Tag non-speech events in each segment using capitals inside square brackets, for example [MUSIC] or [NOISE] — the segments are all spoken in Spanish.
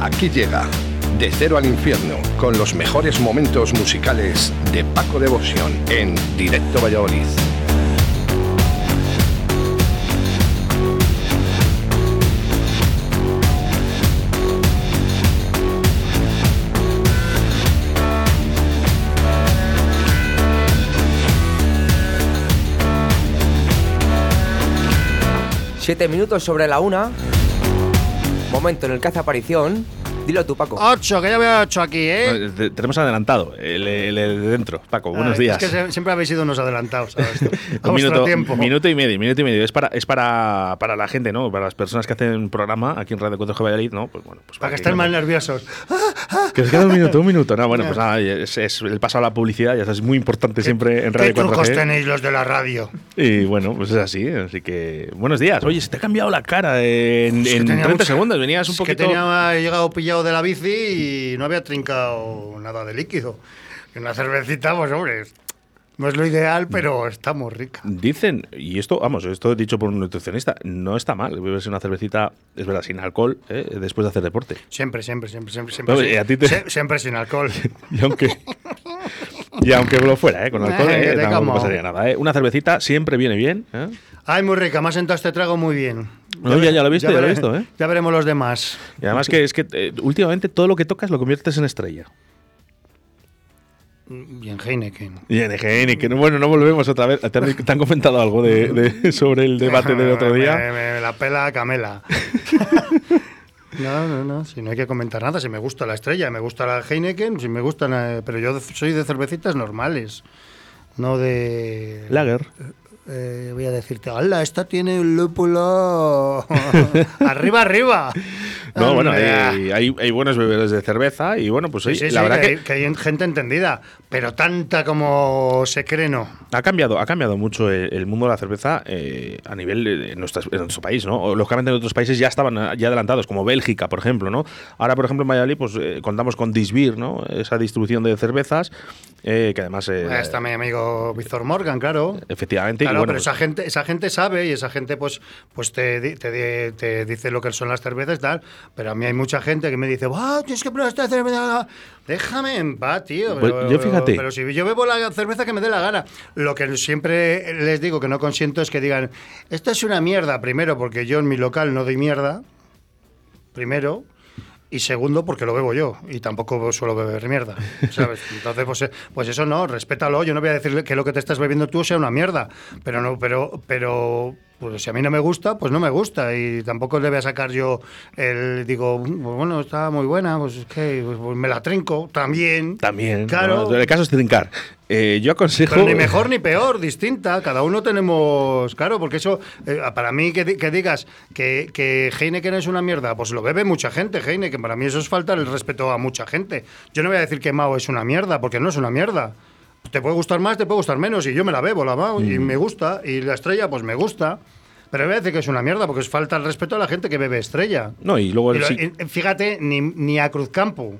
Aquí llega De Cero al Infierno con los mejores momentos musicales de Paco Devoción en Directo Valladolid. Siete minutos sobre la una. Momento en el que hace aparición. Dilo tú, Paco. Ocho, que ya veo ocho aquí, ¿eh? No, te- Tenemos adelantado el, el- el de dentro. Paco, buenos Ay, días. Es que se- siempre habéis sido unos adelantados [LAUGHS] Un vuestro minuto, tiempo. minuto y medio, minuto y medio. Es para, es para, para la gente, ¿no? Para las personas que hacen programa aquí en Radio 4 G Valladolid, ¿no? Pues bueno, pues Para que estén más nerviosos. [LAUGHS] Que os queda un minuto, un minuto. No, bueno, pues nada, es, es el paso a la publicidad, ya sabes, es muy importante siempre en ¿Qué Radio trucos 4G. tenéis los de la radio? Y bueno, pues es así, así que buenos días. Oye, se te ha cambiado la cara en, en tenía 30 mucha- segundos, venías un es que poquito... tenía he llegado pillado de la bici y no había trincado nada de líquido. Y una cervecita, pues hombre, no es lo ideal, pero está muy rica. Dicen, y esto, vamos, esto dicho por un nutricionista, no está mal beberse una cervecita, es verdad, sin alcohol, ¿eh? después de hacer deporte. Siempre, siempre, siempre, siempre, siempre. Sí. a ti te- Sie- Siempre sin alcohol. [LAUGHS] Y aunque, y aunque lo fuera, ¿eh? con alcohol, Ay, ¿eh? pasaría nada. ¿eh? Una cervecita siempre viene bien. Ay, muy rica, me ha sentado este trago muy bien. No, ya- ya lo he visto, ya lo he visto, ¿eh? Ya veremos los demás. Y además que es que últimamente todo lo que tocas lo conviertes en estrella. Y en Heineken. Y en no, bueno, no volvemos otra vez. ¿Te han, te han comentado algo de, de- sobre el debate del otro [LAUGHS] Me, día? me la pela Camela. [LAUGHS] No, no, no, si no hay que comentar nada, si me gusta la estrella, me gusta la Heineken, si me gustan, eh, pero yo soy de cervecitas normales, no de... Lager. Eh, voy a decirte, ¡hala, esta tiene un lúpulo! [LAUGHS] ¡Arriba, arriba! No, bueno, hay, hay, hay buenos bebedores de cerveza y bueno, pues Sí, sí, la sí, verdad que, que, hay gente entendida, pero tanta como se cree, no. ha cambiado, ha cambiado mucho el, el mundo de la cerveza eh, a nivel de, nuestras- en nuestro país, ¿no? Lógicamente en otros países ya estaban eh, ya adelantados, como Bélgica, por ejemplo, ¿no? Ahora, por ejemplo, en Valladolid, pues eh, contamos con Disbir, ¿no? Esa distribución de cervezas, eh, que además... eh, Ahí está mi amigo Víctor Morgan, claro. Efectivamente, y Claro, bueno, pero pues- esa gente, esa gente sabe y esa gente pues, pues te, te, di- te dice lo que son las cervezas y tal. Pero a mí hay mucha gente que me dice, ¡ah, tienes que probar esta cerveza! Déjame en paz, tío. Pues yo fíjate. Pero si yo bebo la cerveza que me dé la gana. Lo que siempre les digo que no consiento es que digan, esto es una mierda, primero, porque yo en mi local no doy mierda. Primero. Y segundo, porque lo bebo yo y tampoco suelo beber mierda, [LAUGHS] ¿sabes? Entonces, pues, eh, pues eso no, respétalo. Yo no voy a decirle que lo que te estás bebiendo tú sea una mierda, pero no, pero, pero, pues si a mí no me gusta, pues no me gusta y tampoco le voy a sacar yo el, digo, pues bueno, está muy buena, pues es que pues, pues me la trinco también. También. Claro. ¿no? El caso es trincar. Eh, yo aconsejo. Pero ni mejor ni peor, distinta. Cada uno tenemos. Claro, porque eso, eh, para mí, que, que digas que, que Heineken es una mierda, pues lo bebe mucha gente, Heineken. Para mí eso es faltar el respeto a mucha gente. Yo no voy a decir que Mao es una mierda, porque no es una mierda. Te puede gustar más, te puede gustar menos, y yo me la bebo, la Mao, y me gusta, y la estrella, pues me gusta. Pero voy a decir que es una mierda, porque es falta el respeto a la gente que bebe estrella. No, y luego Y el lo- sí- y- fíjate, ni, ni a Cruzcampo,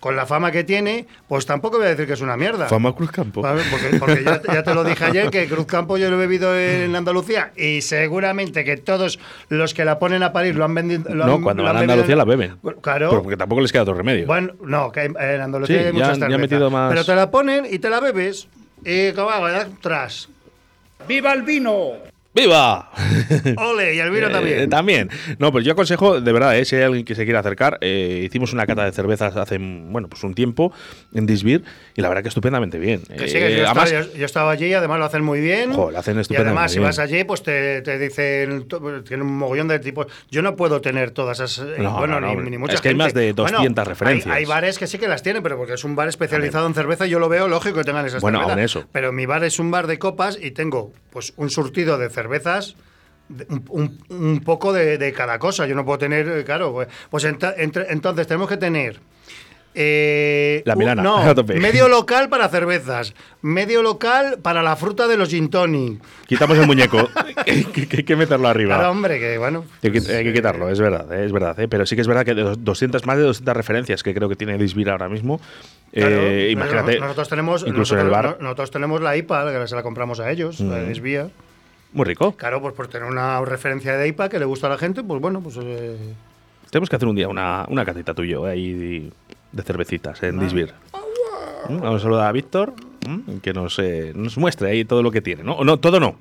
con la fama que tiene, pues tampoco voy a decir que es una mierda. Fama Cruz Campo. ¿Vale? Porque, porque ya, ya te lo dije ayer que Cruzcampo yo lo he bebido en Andalucía y seguramente que todos los que la ponen a parir lo han vendido. lo No, han- cuando lo van a Andalucía bebido- la beben. Claro. Pero porque tampoco les queda otro remedio. Bueno, no, que en Andalucía Sí, hay ya muchas ya cervezas. metido más- Pero te la ponen y te la bebes y va, tras. ¡Viva el vino! ¡Viva! ¡Ole! Y el vino [LAUGHS] Eh, también. también. No, pues yo aconsejo, de verdad, eh, si hay alguien que se quiera acercar, eh, hicimos una cata de cervezas hace, bueno, pues un tiempo en Disbir y la verdad que estupendamente bien. Que sí, que Eh, yo, además, estaba, yo- yo estaba allí, además lo hacen muy bien. Jo, lo hacen Y estupendamente además, si vas allí, pues te, te dicen, to- tienen un mogollón de tipos. Yo no puedo tener todas esas. eh, No, bueno, no, no, ni, ni mucha es que hay más de 200 Bueno, referencias. Hay, hay bares que sí que las tienen, pero porque es un bar especializado en cerveza, yo lo veo lógico que tengan esas Bueno, cervezas. aún eso. Pero mi bar es un bar de copas y tengo pues un surtido de cervezas. Un, poco de, cada cosa. Yo no puedo tener, eh, claro, pues, pues entonces tenemos que tener eh, La Milana, no, [LAUGHS] medio local para cervezas, medio local para la fruta de los gin tonic. quitamos el muñeco. [LAUGHS] que, que- que hay que meterlo arriba. Claro, hombre, que bueno. Hay que, hay que quitarlo, es verdad, eh, es verdad. eh, Pero sí que es verdad que de los 200, más de 200 referencias que creo que tiene Disbir ahora mismo. Claro, eh, no- imagínate, nosotros tenemos, incluso en el bar, no- nosotros tenemos la IPA, que se la compramos a ellos, la de Desvía. muy rico. Claro, pues por tener una referencia de IPA que le gusta a la gente, pues bueno, pues Tenemos que hacer un día una, una catita tuyo ahí de, cervecitas en Disbir. Mm, Vamos a saludar a Víctor, mm, que nos, eh, nos muestre ahí todo lo que tiene. No, no todo no.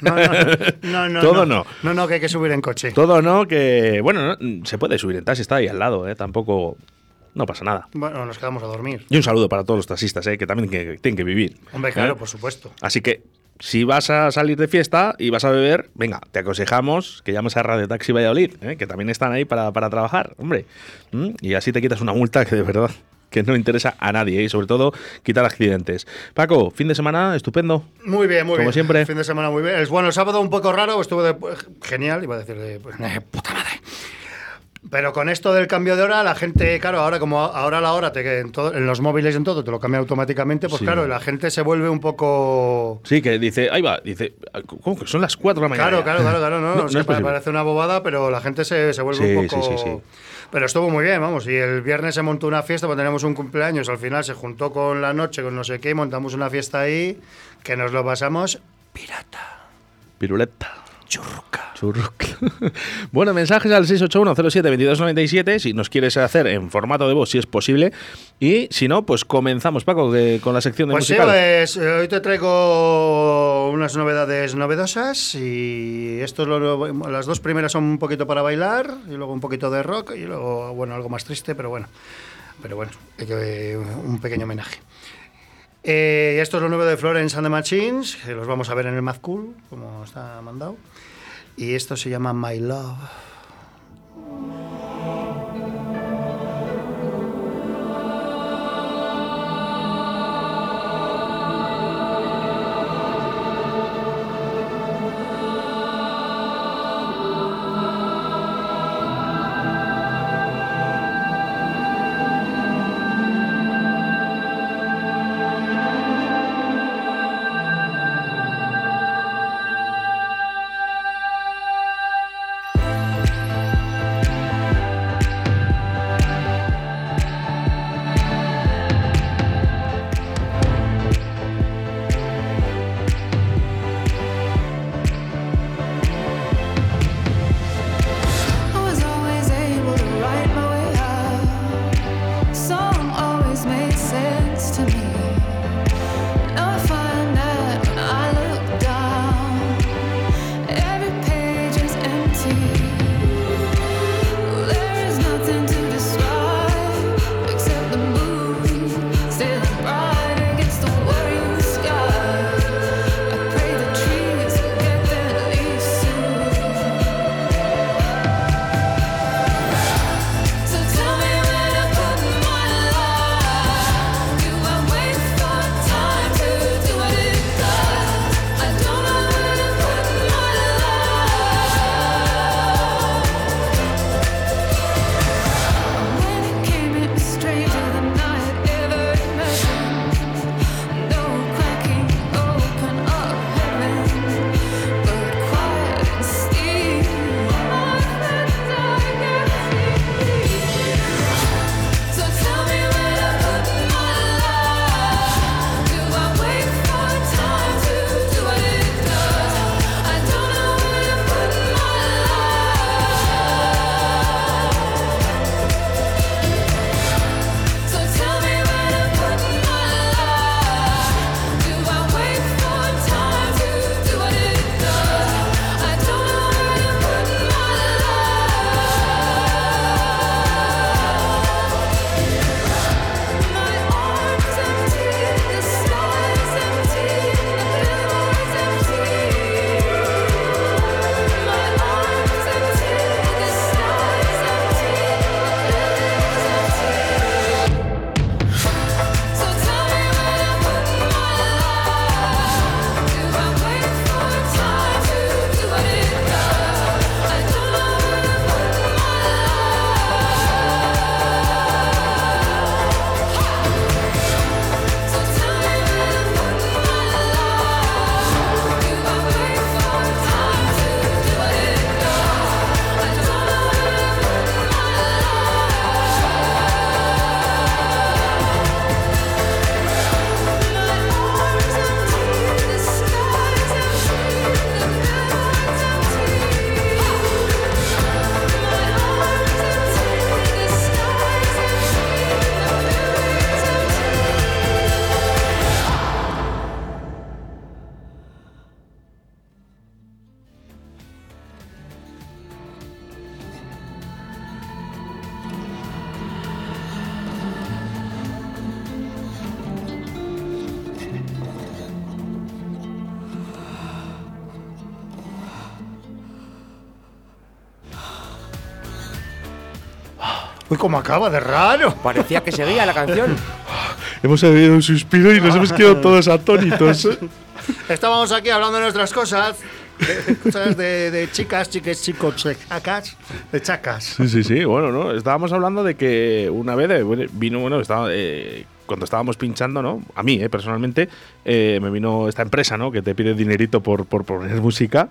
no, no, no, [LAUGHS] no, Todo no, no. no, que hay que subir en coche. Todo no, que. Bueno, no, se puede subir en taxi, está ahí al lado, eh, tampoco. No pasa nada. Bueno, nos quedamos a dormir. Y un saludo para todos los taxistas, eh, que también que- tienen que vivir. Hombre, claro, ¿eh? por supuesto. Así que, si vas a salir de fiesta y vas a beber, venga, te aconsejamos que llames a Radio Taxi Valladolid, ¿eh? que también están ahí para, para trabajar, hombre. ¿Mm? Y así te quitas una multa que de verdad que no interesa a nadie ¿eh? y sobre todo quitar accidentes. Paco, fin de semana estupendo. Muy bien, muy Como bien. siempre. Fin de semana muy bien. Es bueno, el sábado un poco raro, estuvo de genial, iba a decir de pues, eh, puta madre. Pero con esto del cambio de hora, la gente, claro, ahora como ahora la hora te, en, todo- en los móviles y en todo te lo cambia automáticamente, pues Sí. claro, la gente se vuelve un poco Sí, que dice, ahí va, dice, ¿cómo que son las 4 de la mañana? Claro, claro, claro, claro, no, [LAUGHS] No, es no que es posible. parece una bobada, pero la gente se, se vuelve Sí, un poco. sí, sí, sí. Pero estuvo muy bien, vamos. Y el viernes se montó una fiesta, porque tenemos un cumpleaños. Al final se juntó con la noche, con no sé qué, montamos una fiesta ahí que nos lo pasamos pirata, Piruleta. Churruca. Churruc. [LAUGHS] bueno, mensajes al 681072297 si nos quieres hacer en formato de voz, si es posible. Y si no, pues comenzamos, Paco, que- con la sección de Pues sí, musical. pues eh, hoy te traigo unas novedades novedosas y esto es lo las dos primeras son un poquito para bailar y luego un poquito de rock y luego bueno algo más triste, pero bueno, pero bueno, hay que- un pequeño homenaje. Eh, esto es lo nuevo de Florence and the Machines, que los vamos a ver en el Mad Cool, como está mandado. Y esto se llama My Love. Uy, cómo acaba de raro. Parecía que seguía la canción. [LAUGHS] Hemos oído un suspiro y nos hemos quedado todos atónitos. [LAUGHS] Estábamos aquí hablando de nuestras cosas. De, cosas de, de chicas, chiques, chicos, de chacas, de chacas. Sí, sí, sí. Bueno, ¿no? Estábamos hablando de que una vez eh, vino, bueno, estaba, eh, cuando estábamos pinchando, ¿no? A mí, eh, personalmente, eh, me vino esta empresa, ¿no? Que te pide dinerito por, por poner música.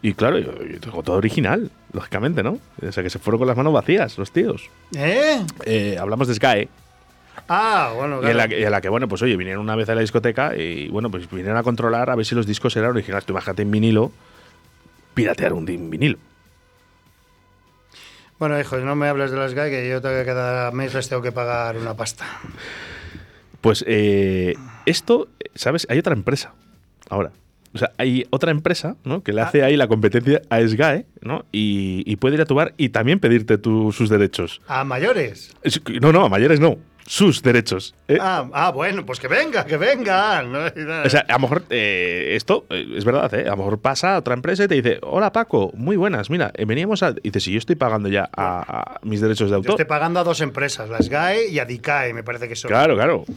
Y claro, yo, yo tengo todo original, lógicamente, ¿no? O sea, que se fueron con las manos vacías, los tíos. ¿Eh? Eh, hablamos de Sky. Ah, bueno, Y en, la, claro. que- y en la que, bueno, pues oye, vinieron una vez a la discoteca y, bueno, pues vinieron a controlar a ver si los discos eran originales. Tú imagínate en vinilo, piratear un vinilo. Bueno, hijo, no me hables de las GAI, que yo tengo que cada mes les tengo que pagar una pasta. Pues eh, esto, ¿sabes? Hay otra empresa ahora. O sea, hay otra empresa ¿no? que le hace ahí la competencia a SGAE ¿no? y, y puede ir a tu bar y también pedirte tu- sus derechos. ¿A mayores? Es- No, no, a mayores no. Sus derechos. ¿eh? Ah, ah, bueno, pues que venga, que venga. No, O sea, a lo mejor eh, esto eh, es verdad, ¿eh? A lo mejor pasa a otra empresa y te dice, hola Paco, muy buenas, mira, eh, veníamos a... Y dice, si yo estoy pagando ya a, a mis derechos de yo autor. estoy pagando a dos empresas, las GAE y a DICAE, me parece que son. Claro, claro. [LAUGHS]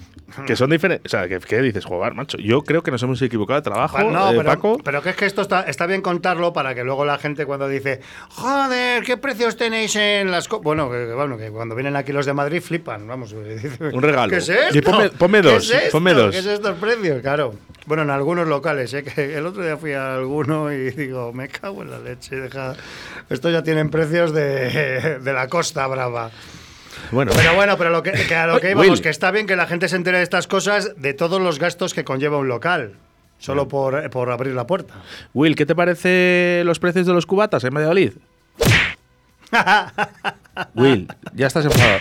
Que son diferentes. O sea, que, que dices, joder, macho. Yo creo que nos hemos equivocado de trabajo, Bueno, no, eh, pero, Paco. pero que es que esto está, está bien contarlo para que luego la gente cuando dice, joder, ¿qué precios tenéis en las... co-?" Bueno, que, que bueno, que cuando vienen aquí los de Madrid flipan, vamos. [LAUGHS] Un regalo. ¿Qué es esto? Y ponme- ponme ¿Qué dos, es esto? ponme dos. ¿Qué es estos precios? Claro. Bueno, en algunos locales, ¿eh? [LAUGHS] que el otro día fui a alguno y digo, me cago en la leche, deja... Estos ya tienen precios de, [LAUGHS] de la Costa Brava. Bueno, Pero bueno, pero lo que, que a lo que íbamos, Will. que está bien que la gente se entere de estas cosas, de todos los gastos que conlleva un local, solo por, por abrir la puerta. Will, ¿qué te parece los precios de los cubatas en Valladolid? Will, ya estás enfadado.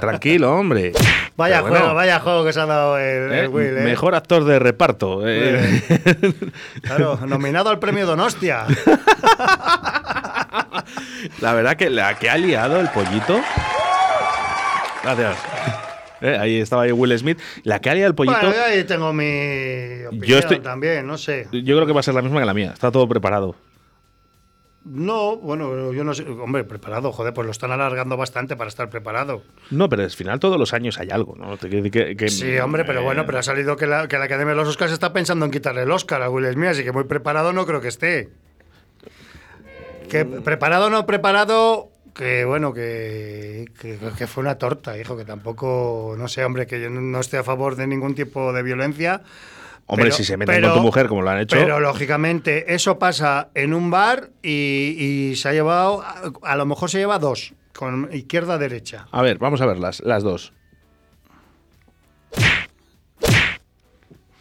Tranquilo, hombre. Vaya bueno, juego, vaya juego que se ha dado el, ¿eh? el Will, ¿eh? Mejor actor de reparto. eh. [LAUGHS] Claro, nominado al premio Donostia. [LAUGHS] La verdad que la que ha liado el pollito. Gracias. Eh, ahí estaba ahí Will Smith. La que ha liado el pollito. Bueno, yo ahí tengo mi opinión Yo estoy- también, no sé. Yo creo que va a ser la misma que la mía. Está todo preparado. No, bueno, yo no sé. Hombre, preparado, joder, pues lo están alargando bastante para estar preparado. No, pero al final todos los años hay algo, ¿no? Que- que- Sí, hombre, pero eh, bueno, pero ha salido que la, que la Academia de los Oscars está pensando en quitarle el Oscar a Will Smith, así que muy preparado no creo que esté. Que preparado o no preparado, que bueno, que, que, que fue una torta, hijo, que tampoco, no sé, hombre, que yo no- no esté a favor de ningún tipo de violencia. Hombre, pero- si se meten pero- con tu mujer como lo han hecho. Pero lógicamente, eso pasa en un bar y, y se ha llevado, a, a lo mejor se lleva dos, con izquierda derecha. A ver, vamos a ver las, las dos.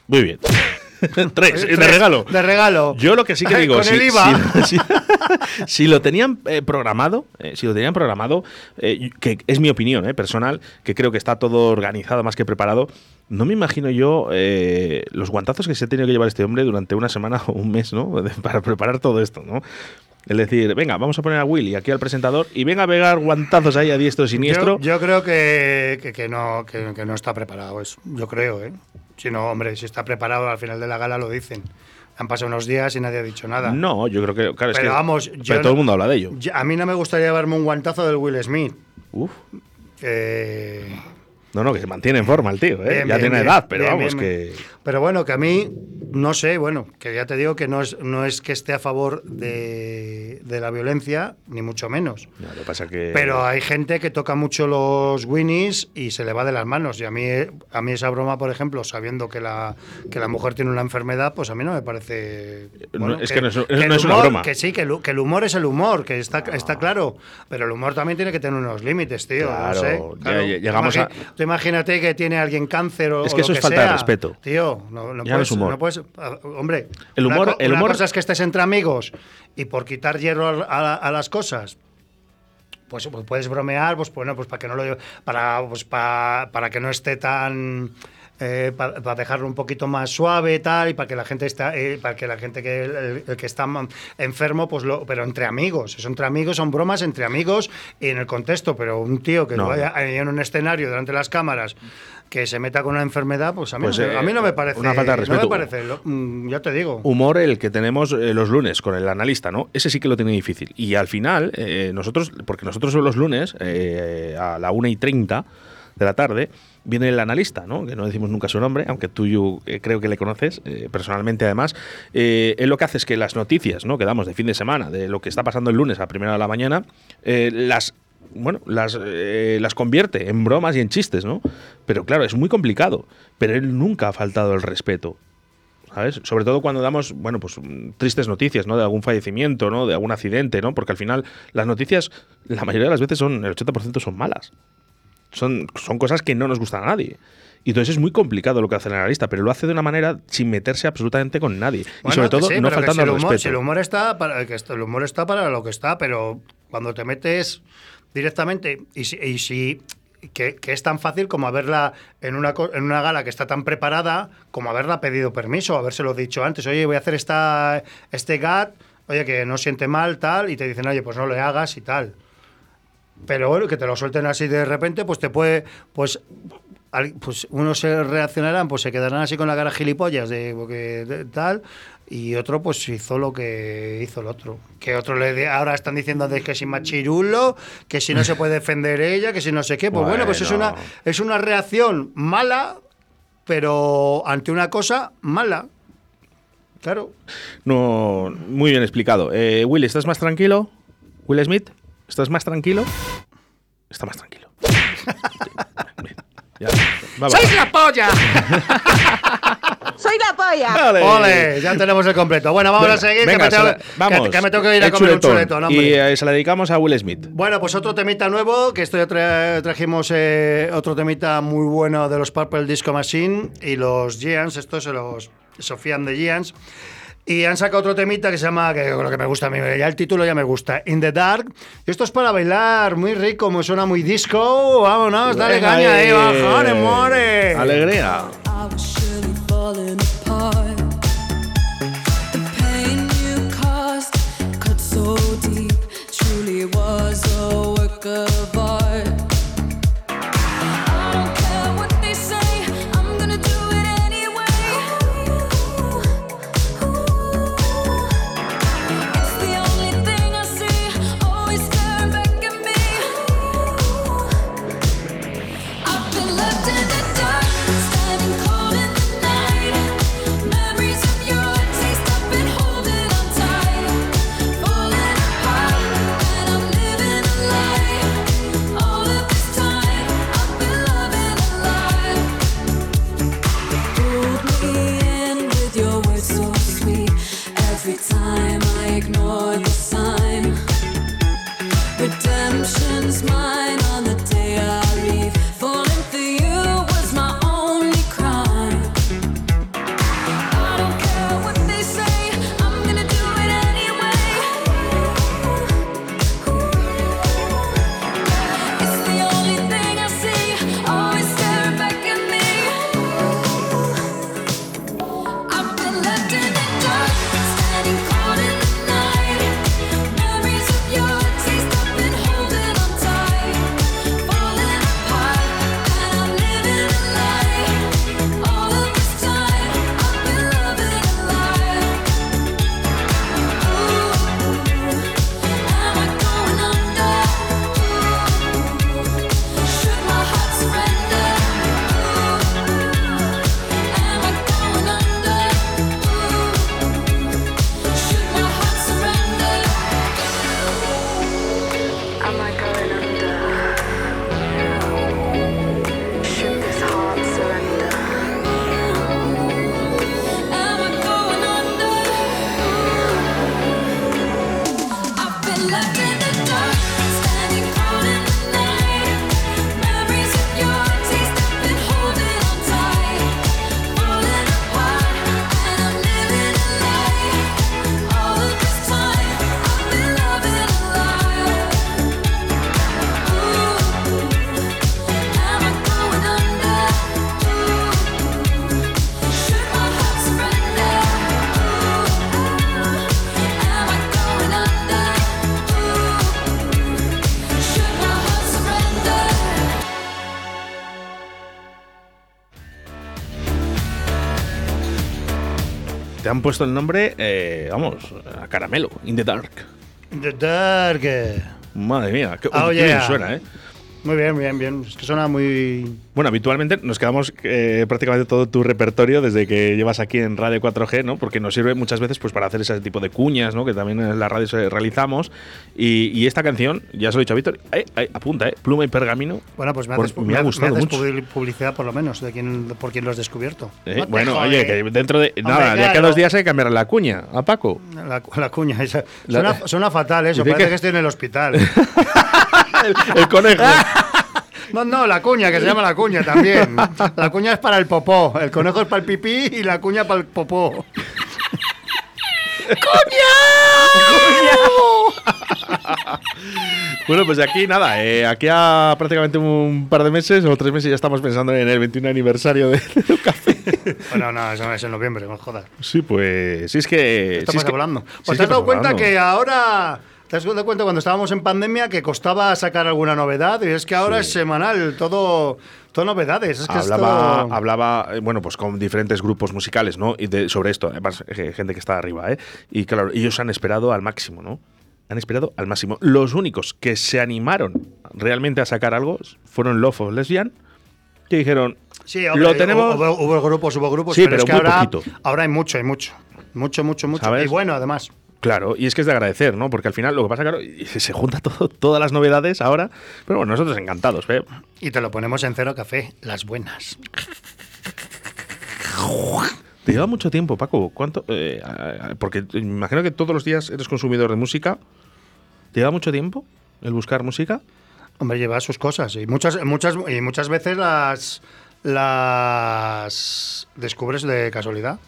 Muy bien. [LAUGHS] Tres, de regalo. De regalo. Yo lo que sí que digo, Con el IVA. si- si- [LAUGHS] si lo tenían eh, programado, eh, si lo tenían programado, eh, que es mi opinión eh, personal, que creo que está todo organizado más que preparado, no me imagino yo eh, los guantazos que se ha tenido que llevar este hombre durante una semana o un mes, ¿no? [LAUGHS] Para preparar todo esto, ¿no? Es decir, venga, vamos a poner a Willy aquí al presentador y venga a pegar guantazos ahí a diestro y siniestro. Yo, yo creo que, que, que no, que, que no está preparado eso. Yo creo, ¿eh? Si no, hombre, si está preparado al final de la gala lo dicen. Han pasado unos días y nadie ha dicho nada. No, yo creo que, claro, es Pero que- vamos, pero yo todo no- el mundo habla de ello. Yo- A mí no me gustaría llevarme un guantazo del Will Smith. Uf. Eh, No, no, que se mantiene en forma el tío, ¿eh? Bien, ya bien, tiene bien, edad, pero vamos, que. Pero bueno, que a mí, no sé, bueno, que ya te digo que no es, no es que esté a favor de, de la violencia, ni mucho menos. No, lo que pasa que. Pero hay gente que toca mucho los Winnies y se le va de las manos. Y a mí, a mí esa broma, por ejemplo, sabiendo que la, que la mujer tiene una enfermedad, pues a mí no me parece. No, es que no es- no es una humor- broma. Que sí, que el, que el humor es el humor, que está, está claro. Pero el humor también tiene que tener unos límites, tío. Claro, no sé. Claro. ya llegamos Tú a- Tú imagínate que tiene alguien cáncer o Es o que lo eso es falta de respeto. Tío, no, no puedes, no puedes- ah, hombre, El humor- el una humor- cosa es que estés entre amigos y por quitar hierro a, a- a las cosas pues, pues puedes bromear, pues bueno, pues para que no lo para pues pa- para que no esté tan eh, pa- para, dejarlo un poquito más suave tal y para que la gente está eh, para que la gente que el, el que está enfermo pues lo pero entre amigos eso entre amigos son bromas entre amigos y en el contexto pero un tío que No. vaya en un escenario delante de las cámaras que se meta con una enfermedad, pues a mí, Pues, no- eh, a mí no me parece. una falta de No respeto. me parece, lo- mm, ya te digo. humor el que tenemos eh, los lunes con el analista, ¿no? Ese sí que lo tiene difícil. Y al final, eh, nosotros, porque nosotros los lunes, eh, a la 1 y 30 de la tarde, viene el analista, ¿no? Que no decimos nunca su nombre, aunque tú yo, eh, creo que le conoces eh, personalmente además. Eh, él lo que hace es que las noticias, ¿no? Que damos de fin de semana, de lo que está pasando el lunes a primera de la mañana, las bueno, las, eh, las convierte en bromas y en chistes, ¿no? Pero claro, es muy complicado. Pero él nunca ha faltado el respeto. ¿sabes? Sobre todo cuando damos, bueno, pues mm, tristes noticias, ¿no? De algún fallecimiento, ¿no? De algún accidente, ¿no? Porque al final las noticias, la mayoría de las veces son, el 80% son malas. Son, son cosas que no nos gustan a nadie. Y entonces es muy complicado lo que hace el analista, pero lo hace de una manera sin meterse absolutamente con nadie. y sobre todo sí, no faltando si el humor, respeto. si el humor está para el humor está para lo que está, pero cuando te metes directamente y si, y si- que, es tan fácil como haberla en una en una gala que está tan preparada como haberla pedido permiso, habérselo dicho antes, oye, voy a hacer esta este GAT, oye, que no siente mal, tal, y te dicen, oye, pues no le hagas y tal. Pero bueno, que te lo suelten así de repente, pues te puede, pues, pues unos se reaccionarán, pues se quedarán así con la cara gilipollas de, porque de- tal, y otro pues hizo lo que hizo el otro. Que otro le de- ahora están diciendo de que si machirulo, que si no se puede defender ella, que si no sé qué. Pues bueno, pues es una, es una reacción mala, pero ante una cosa mala. Claro. No, muy bien explicado. Eh, Will, ¿estás más tranquilo? Will Smith, ¿estás más tranquilo? Está más tranquilo. Bien, [LAUGHS] ya, va, va. ¡Sois la polla! [LAUGHS] ¡Soy la polla! ¡Ole! ¡Ole! Ya tenemos el completo. Bueno, vamos Venga, a seguir, venga, que, me tengo, se la- vamos. que- que me tengo que ir a El comer un chuletón. Y eh, se la dedicamos a Will Smith. Bueno, pues otro temita nuevo, que esto ya tra- trajimos eh, otro temita muy bueno de los Purple Disco Machine y los Giants, estos son los Sofian de Giants. Y han sacado otro temita que se llama, que lo que me gusta a mí, ya el título ya me gusta, In the Dark. Y esto es para bailar, muy rico, muy suena muy disco. Vámonos, dale Venga, caña ahí, eh, bajones, more. Alegría. Han puesto el nombre, eh, vamos, a caramelo, In the Dark. The Dark. Madre mía, qué, Oh, bien yeah. suena, ¿eh? Muy bien, bien, bien. Es que suena muy. Bueno, habitualmente nos quedamos eh, prácticamente todo tu repertorio desde que llevas aquí en Radio 4G, ¿no? Porque nos sirve muchas veces pues para hacer ese tipo de cuñas, ¿no? Que también en la radio se- realizamos. Y, y esta canción, ya se lo he dicho a Víctor, eh, eh, apunta, ¿eh? Pluma y pergamino. Bueno, pues me Por- haces, me ha me gustado haces mucho. publi- publicidad por lo menos de quién, por quién lo has descubierto. Eh, No bueno, jode. oye, que dentro de. Hombre, nada, de aquí a claro. dos días hay que cambiar la cuña a Paco. La, la cuña, esa. La- Suena, suena fatal eso, parece que- que... estoy en el hospital. [LAUGHS] El conejo. No, no, la cuña, que se llama la cuña también. La cuña es para el popó, el conejo es para el pipí y la cuña para el popó. [LAUGHS] Bueno, pues de aquí nada, eh, aquí a prácticamente un par de meses o tres meses ya estamos pensando en el 21 aniversario de, de café. Bueno, no, eso es en noviembre, no jodas. Sí, pues sí es que. Estamos es que- hablando. sí Pues es te has dado cuenta hablando. que ahora. ¿Te has dado cuenta cuando estábamos en pandemia que costaba sacar alguna novedad? Y es que ahora es semanal, todo, todo novedades. Es que hablaba, esto- hablaba eh, bueno, pues con diferentes grupos musicales, ¿no? Y de- sobre esto, además, eh, gente que está arriba, ¿eh? Y claro, ellos han esperado al máximo, ¿no? Han esperado al máximo. Los únicos que se animaron realmente a sacar algo fueron Love of Lesbian, que dijeron, Sí, hombre, lo tenemos. Hubo, hubo grupos, hubo grupos, Sí, pero, es pero que muy ahora, ahora hay mucho, hay mucho. Mucho, mucho, mucho. ¿Sabes? Y bueno, además. Claro, y es que es de agradecer, ¿no? Porque al final lo que pasa, claro, [LAUGHS] se junta todo, todas las novedades ahora. Pero bueno, nosotros encantados, ¿eh? Y te lo ponemos en cero café, las buenas. ¿Te lleva mucho tiempo, Paco? ¿Cuánto? eh, porque imagino que todos los días eres consumidor de música. ¿Te lleva mucho tiempo el buscar música? Hombre, lleva sus cosas. Y muchas, muchas, y muchas veces las, las descubres de casualidad.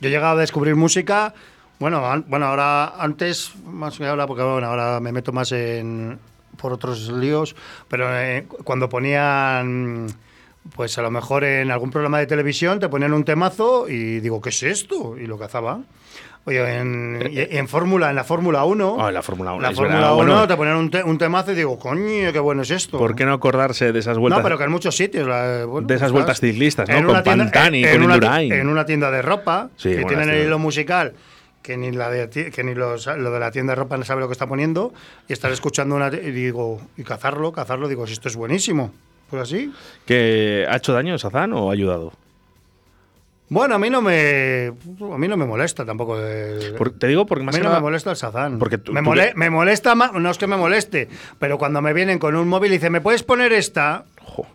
Yo he llegado a descubrir música. Bueno, an- bueno, ahora antes, más que ahora, porque bueno, ahora me meto más en por otros líos, pero eh, cuando ponían, pues a lo mejor en algún programa de televisión te ponían un temazo y digo, ¿qué es esto? Y lo cazaba. Oye, en, y- y en Fórmula, en la Fórmula 1. Ah, en la Fórmula 1, La Fórmula verdad. 1 Bueno, te ponían un, te- un temazo y digo, coño, qué bueno es esto. ¿Por qué no acordarse de esas vueltas? No, pero que en muchos sitios. la- bueno, De esas pues, vueltas ¿sabes? ciclistas, ¿no? En Con tienda- Pantani, en con una Indurain. En una tienda de ropa, Sí, que tienen el tiendas. hilo musical, que ni, la de, que ni los- lo de la tienda de ropa no sabe lo que está poniendo, y estar escuchando una. Y digo, y cazarlo, cazarlo, digo, si esto es buenísimo. Pues así. ¿Que ha hecho daño Sazán o ha ayudado? Bueno, a mí no me. A mí no me molesta tampoco. el- Por- te digo porque a más mí que no nada- me molesta el Sazán. Porque tú- me, mole- me molesta más, no es que me moleste, pero cuando me vienen con un móvil y dicen, ¿me puedes poner esta? Jo.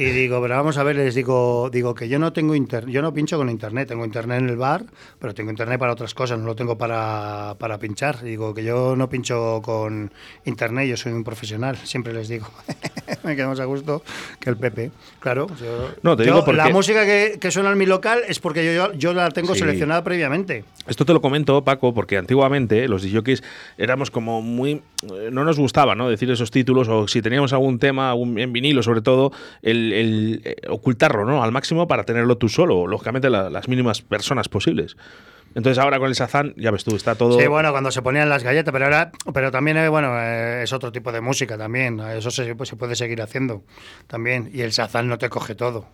Y digo, pero vamos a ver, les digo, digo que yo no tengo internet, yo no pincho con internet, tengo internet en el bar, pero tengo internet para otras cosas, no lo tengo para, para pinchar. Digo que yo no pincho con internet, yo soy un profesional, siempre les digo. [LAUGHS] Me quedo más a gusto que el Pepe. Claro, yo, No, te yo- digo porque- la música que, que suena en mi local es porque yo, yo, yo la tengo Sí. seleccionada previamente. Esto te lo comento, Paco, porque antiguamente los DJs éramos como muy. eh, No nos gustaba, ¿no? Decir esos títulos, o si teníamos algún tema, algún- en vinilo sobre todo, el, el, eh, ocultarlo, ¿no? Al máximo para tenerlo tú solo, lógicamente la- las mínimas personas posibles. Entonces ahora con el Sazán, ya ves tú, está todo. Sí, bueno, cuando se ponían las galletas, pero ahora, pero también, eh, bueno, eh, es otro tipo de música también. Eso se, pues, se puede seguir haciendo también. Y el Sazán no te coge todo.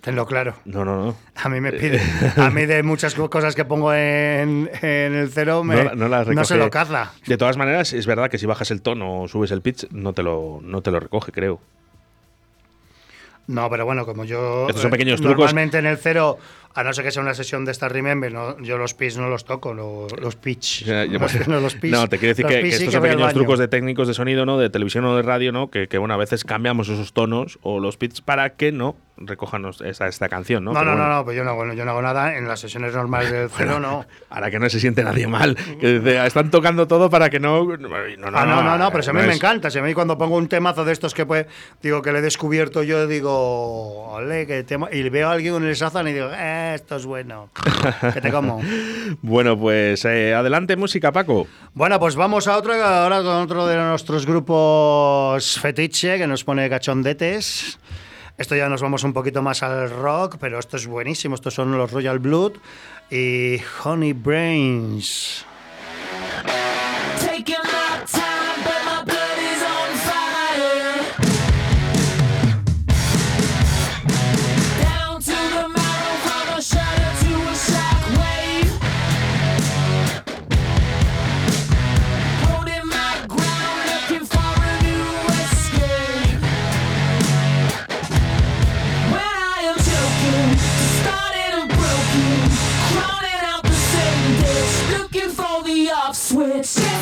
Tenlo claro. No, no, no. A mí me pide. A mí de muchas co- cosas que pongo en, en el cero me, No la- no las no se lo caza. De todas maneras, es verdad que si bajas el tono o subes el pitch, no te lo, no te lo recoge, creo. No, pero bueno, como yo Estos son eh, pequeños trucos. normalmente en el cero, a no ser que sea una sesión de esta Remember, no, yo los pitch no los toco, lo- los pitch. Ya, ya, [LAUGHS] pues, no, los pitch. no, te quiero decir que, que pitch sí estos son pequeños trucos de técnicos de sonido, ¿no? De televisión o de radio, ¿no? Que, que bueno, a veces cambiamos esos tonos o los pitch para que no recojan esta, esta canción, ¿no? No, no, no, bueno, no, pues yo no, hago, yo no hago nada en las sesiones normales del [LAUGHS] cero, no. Ahora que no se siente nadie mal. Que dice, están tocando todo para que no. No, no, ah, no, no, no, pero si a mí no me es- encanta. Si a mí cuando pongo un temazo de estos que pues, digo que le he descubierto yo, digo, ole, que tema. Y veo a alguien en el Sazan y digo, eh, esto es bueno. que te como. [LAUGHS] Bueno, pues eh, adelante, música, Paco. Bueno, pues vamos a otro, ahora con otro de nuestros grupos fetiche que nos pone cachondetes. Esto ya nos vamos un poquito más al rock, pero esto es buenísimo. Estos son los Royal Blood y Honey Brains. It's.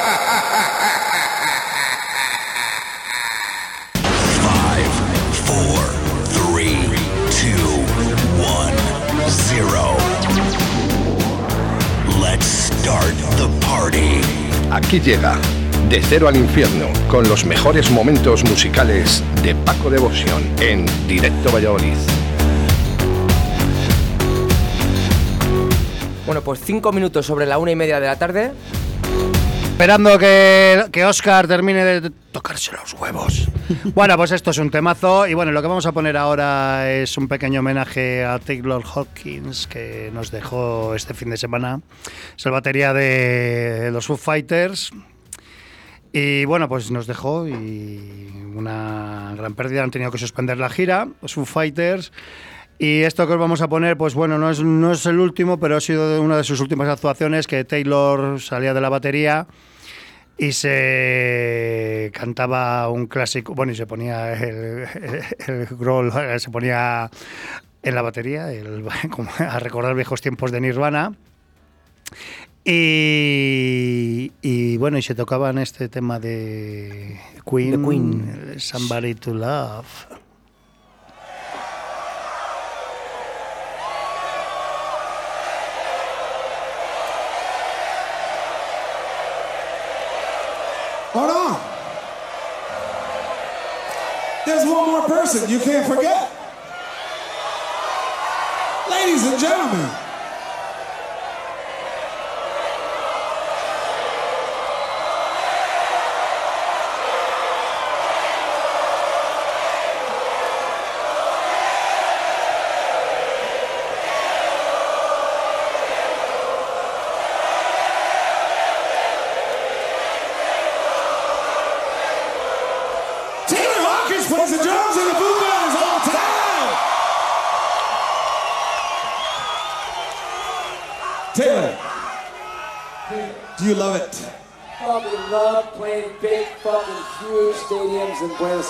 Aquí llega De Cero al Infierno con los mejores momentos musicales de Paco Devoción en Directo Valladolid. Bueno, pues cinco minutos sobre la una y media de la tarde. Esperando que, que Oscar termine de tocarse los huevos. [LAUGHS] Bueno, pues esto es un temazo. Y bueno, lo que vamos a poner ahora es un pequeño homenaje a Taylor Hawkins, que nos dejó este fin de semana. Es el batería de los Foo Fighters. Y bueno, pues nos dejó y una gran pérdida. Han tenido que suspender la gira, los Foo Fighters. Y esto que os vamos a poner, pues bueno, no es, no es el último, pero ha sido una de sus últimas actuaciones que Taylor salía de la batería y se cantaba un clásico, bueno, y se ponía el, el, [LAUGHS] el growl, se ponía en la batería el- [LAUGHS] como a recordar viejos tiempos de Nirvana. Y, y bueno, y se tocaban este tema de Queen, Somebody to Love. Person you can't forget. Ladies and gentlemen.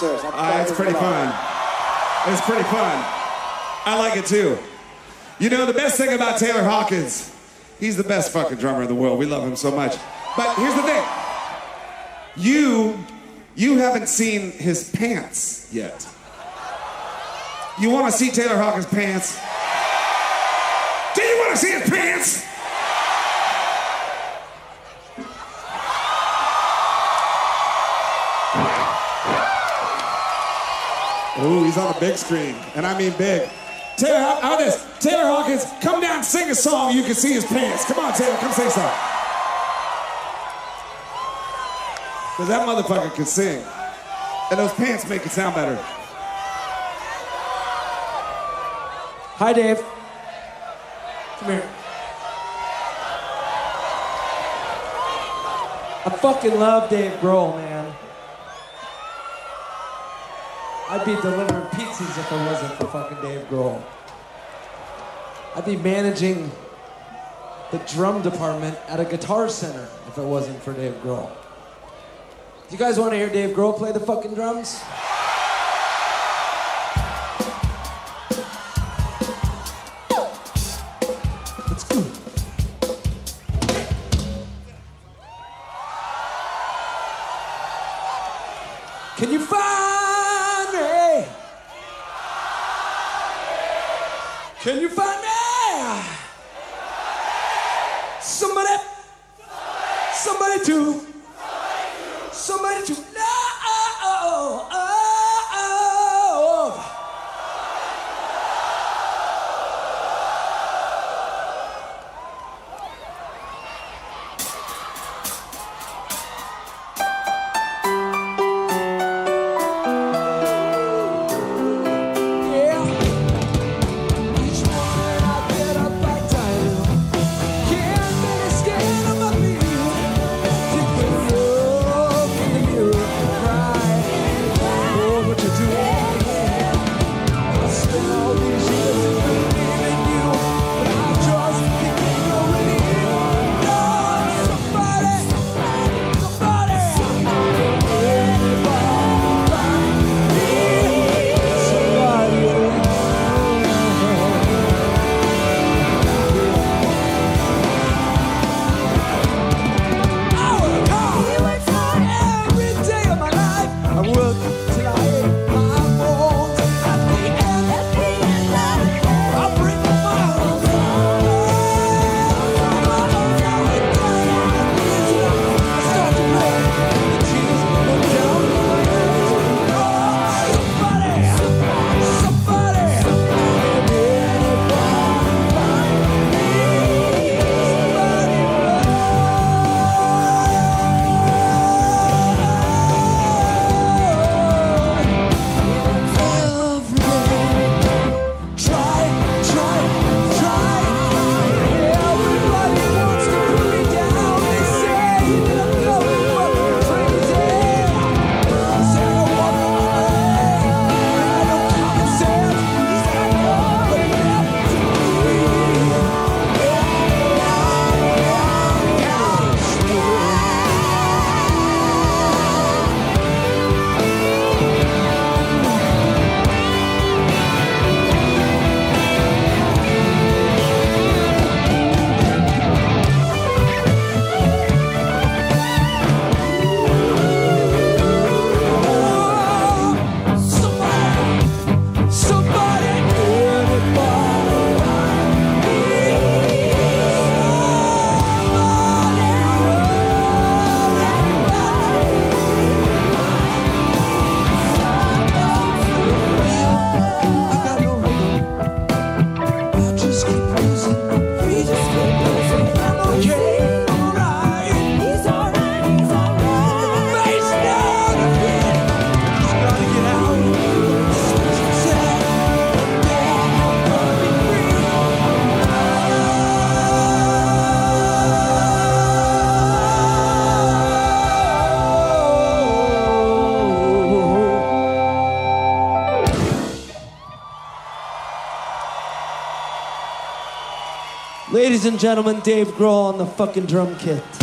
Stadiums in Buenos Aires. I Uh, it's pretty fun. It's pretty fun. I like it too. You know, the best thing about Taylor Hawkins, he's the best fucking drummer in the world. We love him so much. But here's the thing. You, you haven't seen his pants yet. You want to see Taylor Hawkins' pants? Do you want to see his pants? Ooh, he's on the big screen, and I mean big. Taylor, how, this? Taylor Hawkins, come down, sing a song. You can see his pants. Come on, Taylor, come sing song. Cause that motherfucker can sing, and those pants make it sound better. Hi, Dave. Come here. I fucking love Dave Grohl, man. I'd be delivering pizzas if it wasn't for fucking Dave Grohl. I'd be managing the drum department at a guitar center if it wasn't for Dave Grohl. Do you guys want to hear Dave Grohl play the fucking drums? Ladies and gentlemen, Dave Grohl on the fucking drum kit.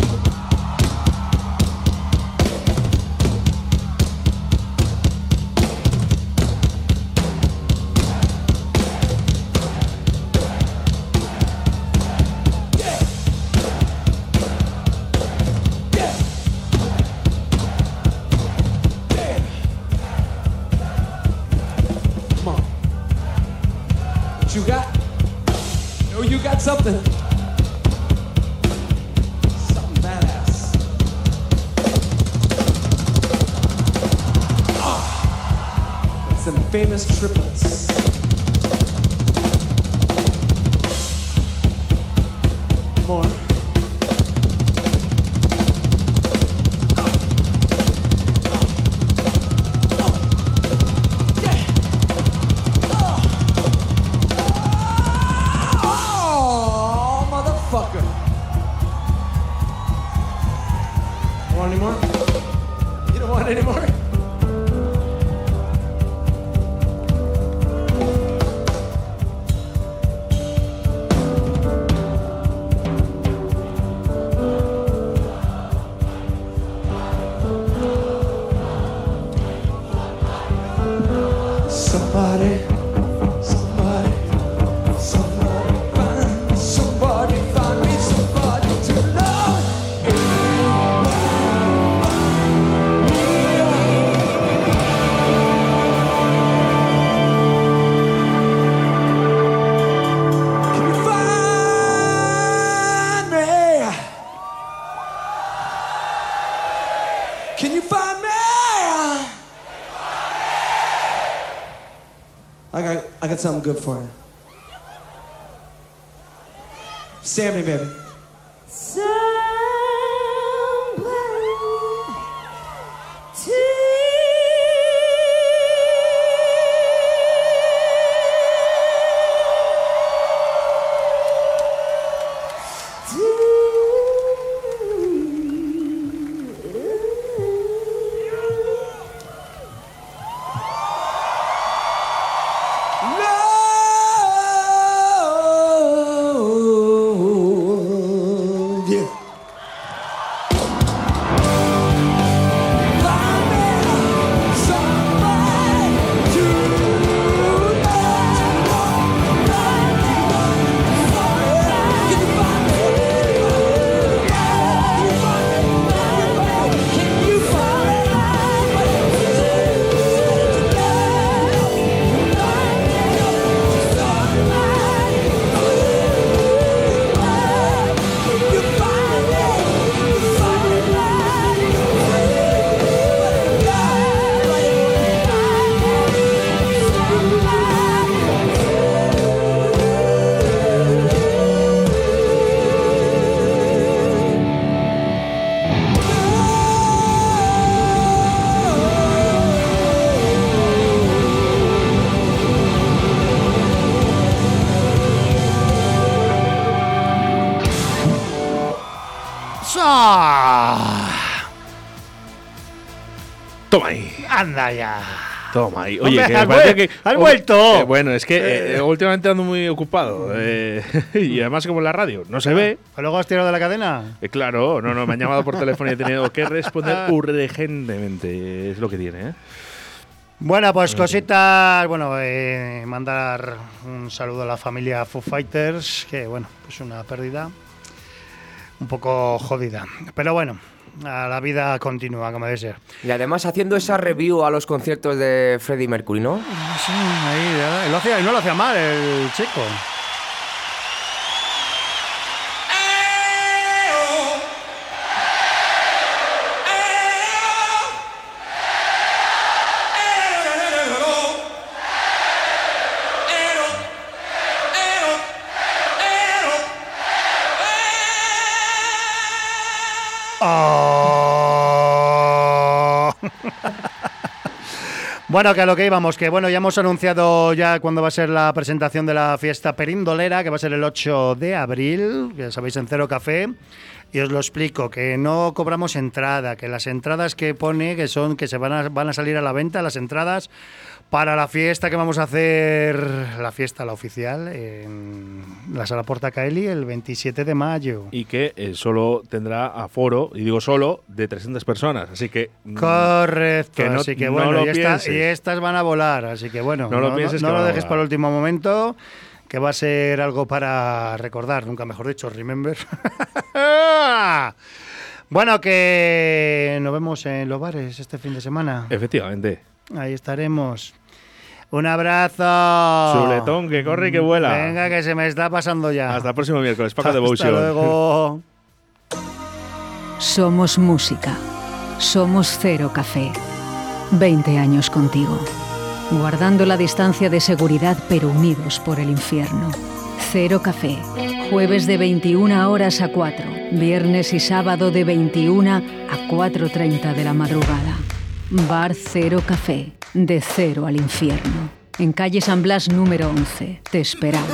More. I got, something good for you. Sammy, baby. Toma ahí. Anda ya. Toma ahí. Oye, Hombre, que me has parece vuel- que. has oh, vuelto. eh, bueno, es que eh, últimamente ando muy ocupado. eh, [LAUGHS] y además, como en la radio, no se ve. ¿Pero luego has tirado de la cadena? Eh, claro, no, no, me han llamado por teléfono y he tenido que [LAUGHS] responder urgentemente. Es lo que tiene, ¿eh? Bueno, pues cositas, bueno, eh, mandar un saludo a la familia Foo Fighters, que bueno, pues una pérdida un poco jodida. Pero bueno, a la vida continúa, como debe ser. Y además haciendo esa review a los conciertos de Freddie Mercury, ¿no? Sí, ahí. Lo hacía, no lo hacía mal el chico. Bueno, que a lo que íbamos, que bueno, ya hemos anunciado ya cuándo va a ser la presentación de la fiesta perindolera, que va a ser el 8 de abril, ya sabéis en Cero Café. Y os lo explico, que no cobramos entrada, que las entradas que pone, que son, que se van a, van a salir a la venta, las entradas para la fiesta que vamos a hacer, la fiesta, la oficial, en la Sala Porta Caeli el 27 de mayo. Y que eh, solo tendrá aforo, y digo solo, de 300 personas. Así que. mm, Correcto, que no- así que no bueno, lo y, esta- pienses. y estas van a volar, así que bueno, No lo pienses no lo dejes para el último momento, que va a ser algo para recordar, nunca mejor dicho, remember. [LAUGHS] bueno, que nos vemos en los bares este fin de semana. Efectivamente. Ahí estaremos. Un abrazo. Chuletón, que corre y que vuela. Venga, que se me está pasando ya. Hasta el próximo miércoles, Paco Hasta Devotion. luego. [LAUGHS] Somos música. Somos Cero Café. 20 años contigo. Guardando la distancia de seguridad pero unidos por el infierno. Cero Café. Jueves de 21 horas a 4. Viernes y sábado de 21 a 4.30 de la madrugada. Bar Cero Café. De cero al infierno. En calle San Blas número 11. Te esperamos.